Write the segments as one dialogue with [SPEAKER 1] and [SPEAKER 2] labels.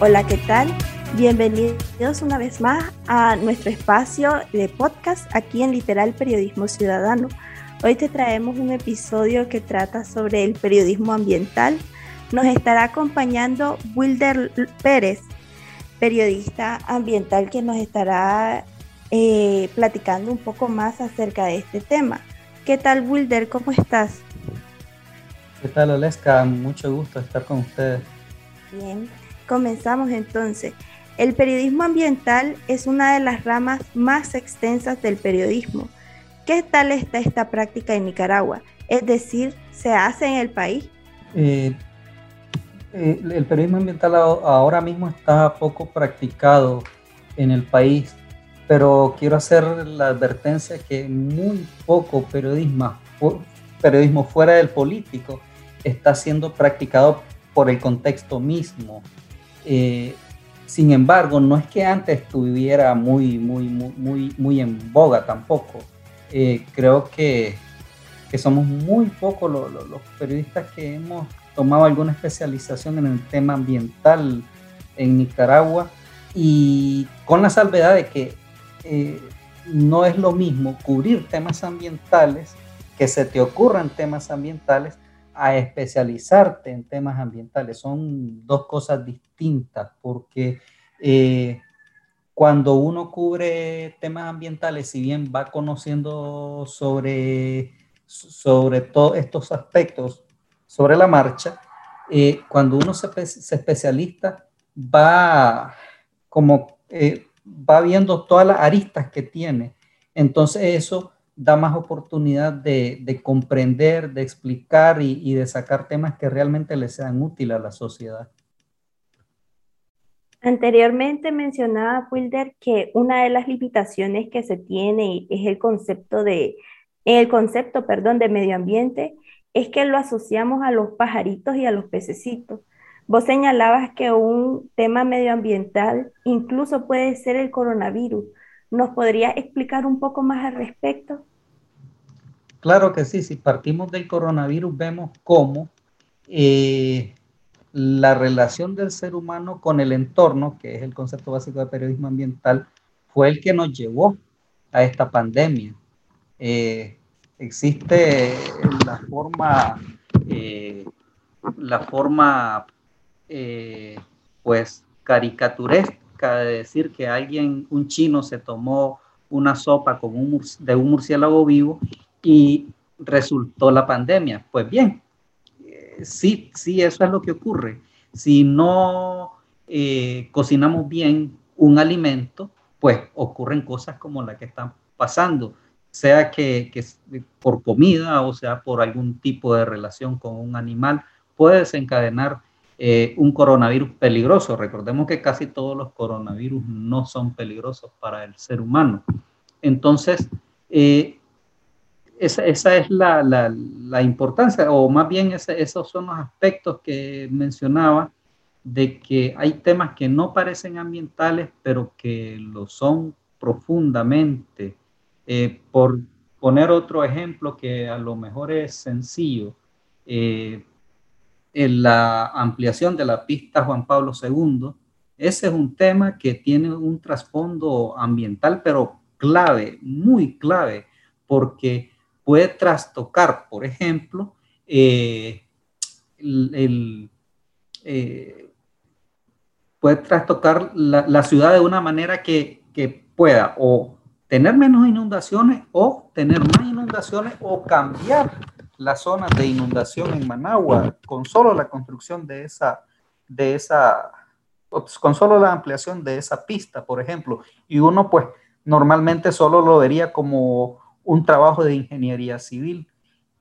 [SPEAKER 1] Hola, ¿qué tal? Bienvenidos una vez más a nuestro espacio de podcast aquí en Literal Periodismo Ciudadano. Hoy te traemos un episodio que trata sobre el periodismo ambiental. Nos estará acompañando Wilder Pérez, periodista ambiental que nos estará eh, platicando un poco más acerca de este tema. ¿Qué tal, Wilder? ¿Cómo estás?
[SPEAKER 2] ¿Qué tal, Oleska? Mucho gusto estar con ustedes.
[SPEAKER 1] Bien. Comenzamos entonces. El periodismo ambiental es una de las ramas más extensas del periodismo. ¿Qué tal está esta práctica en Nicaragua? Es decir, ¿se hace en el país?
[SPEAKER 2] Eh, eh, el periodismo ambiental ahora mismo está poco practicado en el país, pero quiero hacer la advertencia que muy poco periodismo, periodismo fuera del político está siendo practicado por el contexto mismo. Eh, sin embargo, no es que antes estuviera muy, muy, muy, muy, en boga tampoco. Eh, creo que, que, somos muy pocos los, periodistas que hemos tomado alguna especialización en el tema ambiental en Nicaragua y con la salvedad de que eh, no es lo mismo cubrir temas ambientales, que se te ocurran temas ambientales, a especializarte en temas ambientales. Son dos cosas distintas porque eh, cuando uno cubre temas ambientales, si bien va conociendo sobre, sobre todos estos aspectos sobre la marcha, eh, cuando uno se, especialista, va como eh, va viendo todas las aristas que tiene. Entonces eso da más oportunidad de, comprender, de explicar y, de sacar temas que realmente le sean útiles a la sociedad.
[SPEAKER 1] Anteriormente mencionaba Wilder que una de las limitaciones que se tiene es el concepto de el concepto, perdón, de medio ambiente es que lo asociamos a los pajaritos y a los pececitos. Vos señalabas que un tema medioambiental incluso puede ser el coronavirus. ¿Nos podría explicar un poco más al respecto?
[SPEAKER 2] Claro que sí, si partimos del coronavirus vemos cómo eh, la relación del ser humano con el entorno, que es el concepto básico de periodismo ambiental, fue el que nos llevó a esta pandemia. Eh, existe la forma, eh, la forma pues caricaturesca de decir que alguien, un chino, se tomó una sopa con un, de un murciélago vivo y resultó la pandemia. Pues bien, eh, sí, sí, eso es lo que ocurre. Si no eh, cocinamos bien un alimento, pues ocurren cosas como la que están pasando, sea que, por comida o sea por algún tipo de relación con un animal, puede desencadenar eh, un coronavirus peligroso. Recordemos que casi todos los coronavirus no son peligrosos para el ser humano. Entonces, esa, esa es la, la, la, importancia, o más bien esos son los aspectos que mencionaba, de que hay temas que no parecen ambientales, pero que lo son profundamente. Eh, por poner otro ejemplo que a lo mejor es sencillo, eh, en la ampliación de la pista Juan Pablo II, ese es un tema que tiene un trasfondo ambiental, pero clave, muy clave, porque puede trastocar, por ejemplo, eh, eh, puede trastocar la, ciudad de una manera que, pueda o tener menos inundaciones o tener más inundaciones o cambiar las zonas de inundación en Managua con solo la construcción de esa, de esa, con solo la ampliación de esa pista, por ejemplo. Y uno pues normalmente solo lo vería como un trabajo de ingeniería civil.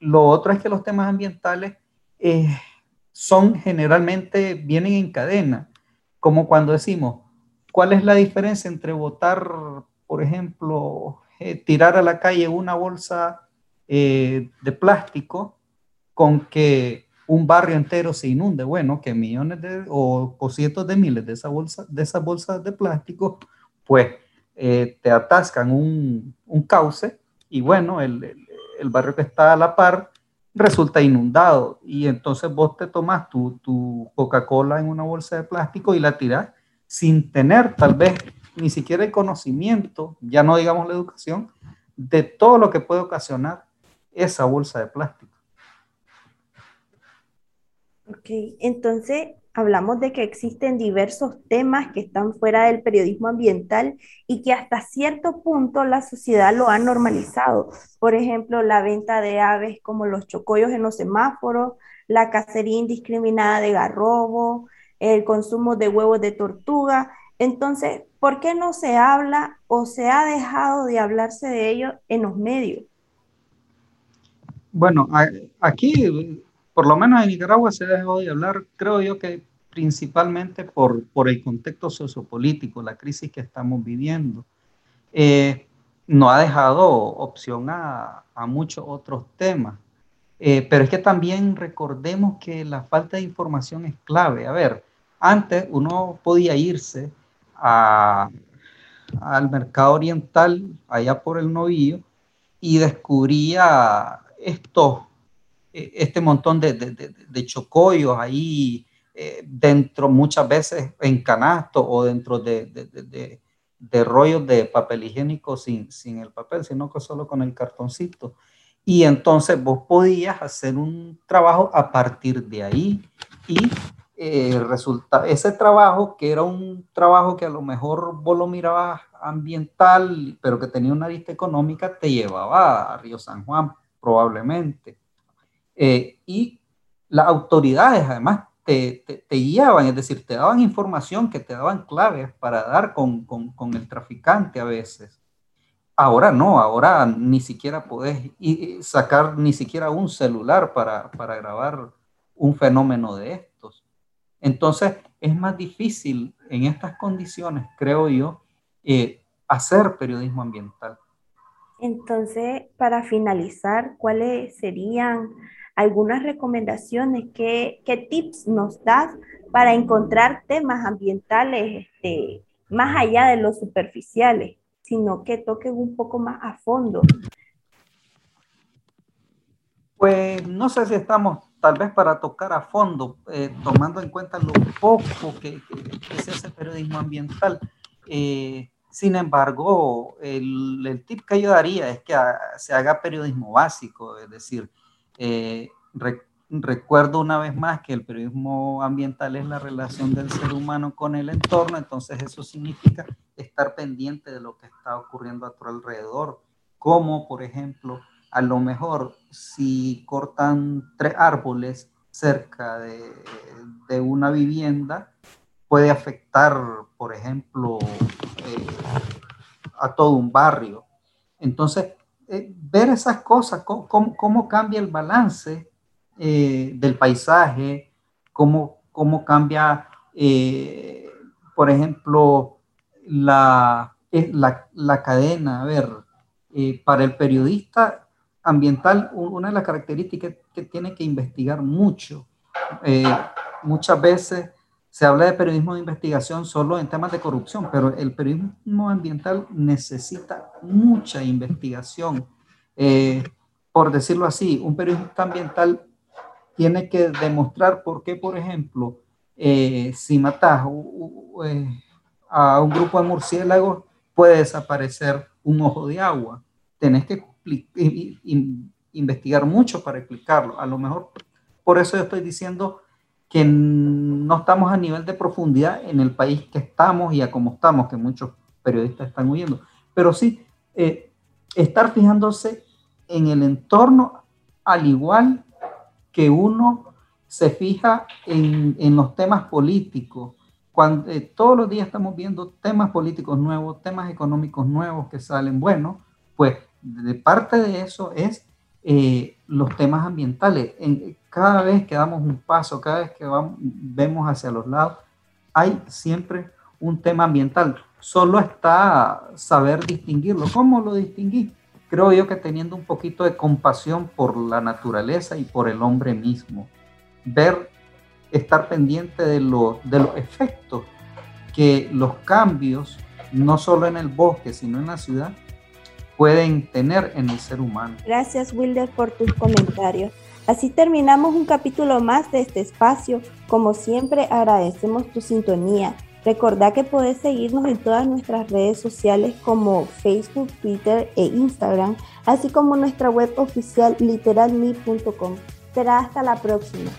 [SPEAKER 2] Lo otro es que los temas ambientales eh, son generalmente, vienen en cadena, como cuando decimos, ¿cuál es la diferencia entre botar, por ejemplo, eh, tirar a la calle una bolsa eh, de plástico con que un barrio entero se inunde? Bueno, que millones de, o, cientos de miles de, esa bolsa, de esas bolsas de plástico, pues te atascan un, un cauce y bueno, el, barrio que está a la par resulta inundado y entonces vos te tomas tu, tu Coca-Cola en una bolsa de plástico y la tiras sin tener tal vez ni siquiera el conocimiento, ya no digamos la educación, de todo lo que puede ocasionar esa bolsa de plástico.
[SPEAKER 1] Ok, entonces hablamos de que existen diversos temas que están fuera del periodismo ambiental y que hasta cierto punto la sociedad lo ha normalizado. Por ejemplo, la venta de aves como los chocollos en los semáforos, la cacería indiscriminada de garrobo, el consumo de huevos de tortuga. Entonces, ¿por qué no se habla o se ha dejado de hablarse de ello en los medios?
[SPEAKER 2] Bueno, aquí por lo menos en Nicaragua se ha dejado de hablar, creo yo que principalmente por, por el contexto sociopolítico, la crisis que estamos viviendo. Eh, no ha dejado opción a, a muchos otros temas. Eh, pero es que también recordemos que la falta de información es clave. A ver, antes uno podía irse a, al mercado oriental, allá por el novillo, y descubría estos e, este montón de, de, de, chocollos ahí eh, dentro, muchas veces en canasto o dentro de, rollos de papel higiénico sin, sin el papel, sino que solo con el cartoncito. Y entonces vos podías hacer un trabajo a partir de ahí y eh, resulta, ese trabajo, que era un trabajo que a lo mejor vos lo mirabas ambiental, pero que tenía una arista económica, te llevaba a Río San Juan probablemente. Eh, y las autoridades además te, te, guiaban, es decir, te daban información que te daban claves para dar con, con, con el traficante a veces. Ahora no, ahora ni siquiera podés sacar ni siquiera un celular para, para grabar un fenómeno de estos. Entonces es más difícil en estas condiciones, creo yo, eh, hacer periodismo ambiental.
[SPEAKER 1] Entonces, para finalizar, ¿cuáles serían algunas recomendaciones, ¿qué, qué tips nos das para encontrar temas ambientales este, más allá de los superficiales, sino que toquen un poco más a fondo?
[SPEAKER 2] Pues no sé si estamos tal vez para tocar a fondo, eh, tomando en cuenta lo poco que, que, se hace periodismo ambiental. Eh, sin embargo, el, tip que yo daría es que se haga periodismo básico, es decir, eh, recuerdo una vez más que el periodismo ambiental es la relación del ser humano con el entorno, entonces eso significa estar pendiente de lo que está ocurriendo a tu alrededor, como por ejemplo, a lo mejor si cortan tres árboles cerca de una vivienda, puede afectar, por ejemplo, eh, a todo un barrio. Entonces, eh, ver esas cosas, cómo, cambia el balance eh, del paisaje, cómo, cómo cambia, por ejemplo, la, la, la, cadena. A ver, para el periodista ambiental, una de las características que tiene que investigar mucho. muchas veces se habla de periodismo de investigación solo en temas de corrupción, pero el periodismo ambiental necesita mucha investigación. Eh, por decirlo así, un periodista ambiental tiene que demostrar por qué, por ejemplo, eh, si matas eh, a un grupo de murciélagos, puede desaparecer un ojo de agua. Tenés que investigar mucho para explicarlo. A lo mejor por eso yo estoy diciendo que no estamos a nivel de profundidad en el país que estamos y a cómo estamos, que muchos periodistas están huyendo. Pero sí, eh, estar fijándose en el entorno al igual que uno se fija en, en los temas políticos. Cuando, eh, todos los días estamos viendo temas políticos nuevos, temas económicos nuevos que salen. Bueno, pues de parte de eso es eh, los temas ambientales. En, cada vez que damos un paso, cada vez que vamos, vemos hacia los lados, hay siempre un tema ambiental. Solo está saber distinguirlo. ¿Cómo lo distinguí? Creo yo que teniendo un poquito de compasión por la naturaleza y por el hombre mismo. Ver, estar pendiente de, de los efectos que los cambios, no solo en el bosque, sino en la ciudad, pueden tener en el ser humano.
[SPEAKER 1] Gracias, Wilder, por tus comentarios. Así terminamos un capítulo más de este espacio. Como siempre, agradecemos tu sintonía. Recordá que podés seguirnos en todas nuestras redes sociales como Facebook, Twitter e Instagram, así como nuestra web oficial literalme.com. Será hasta la próxima.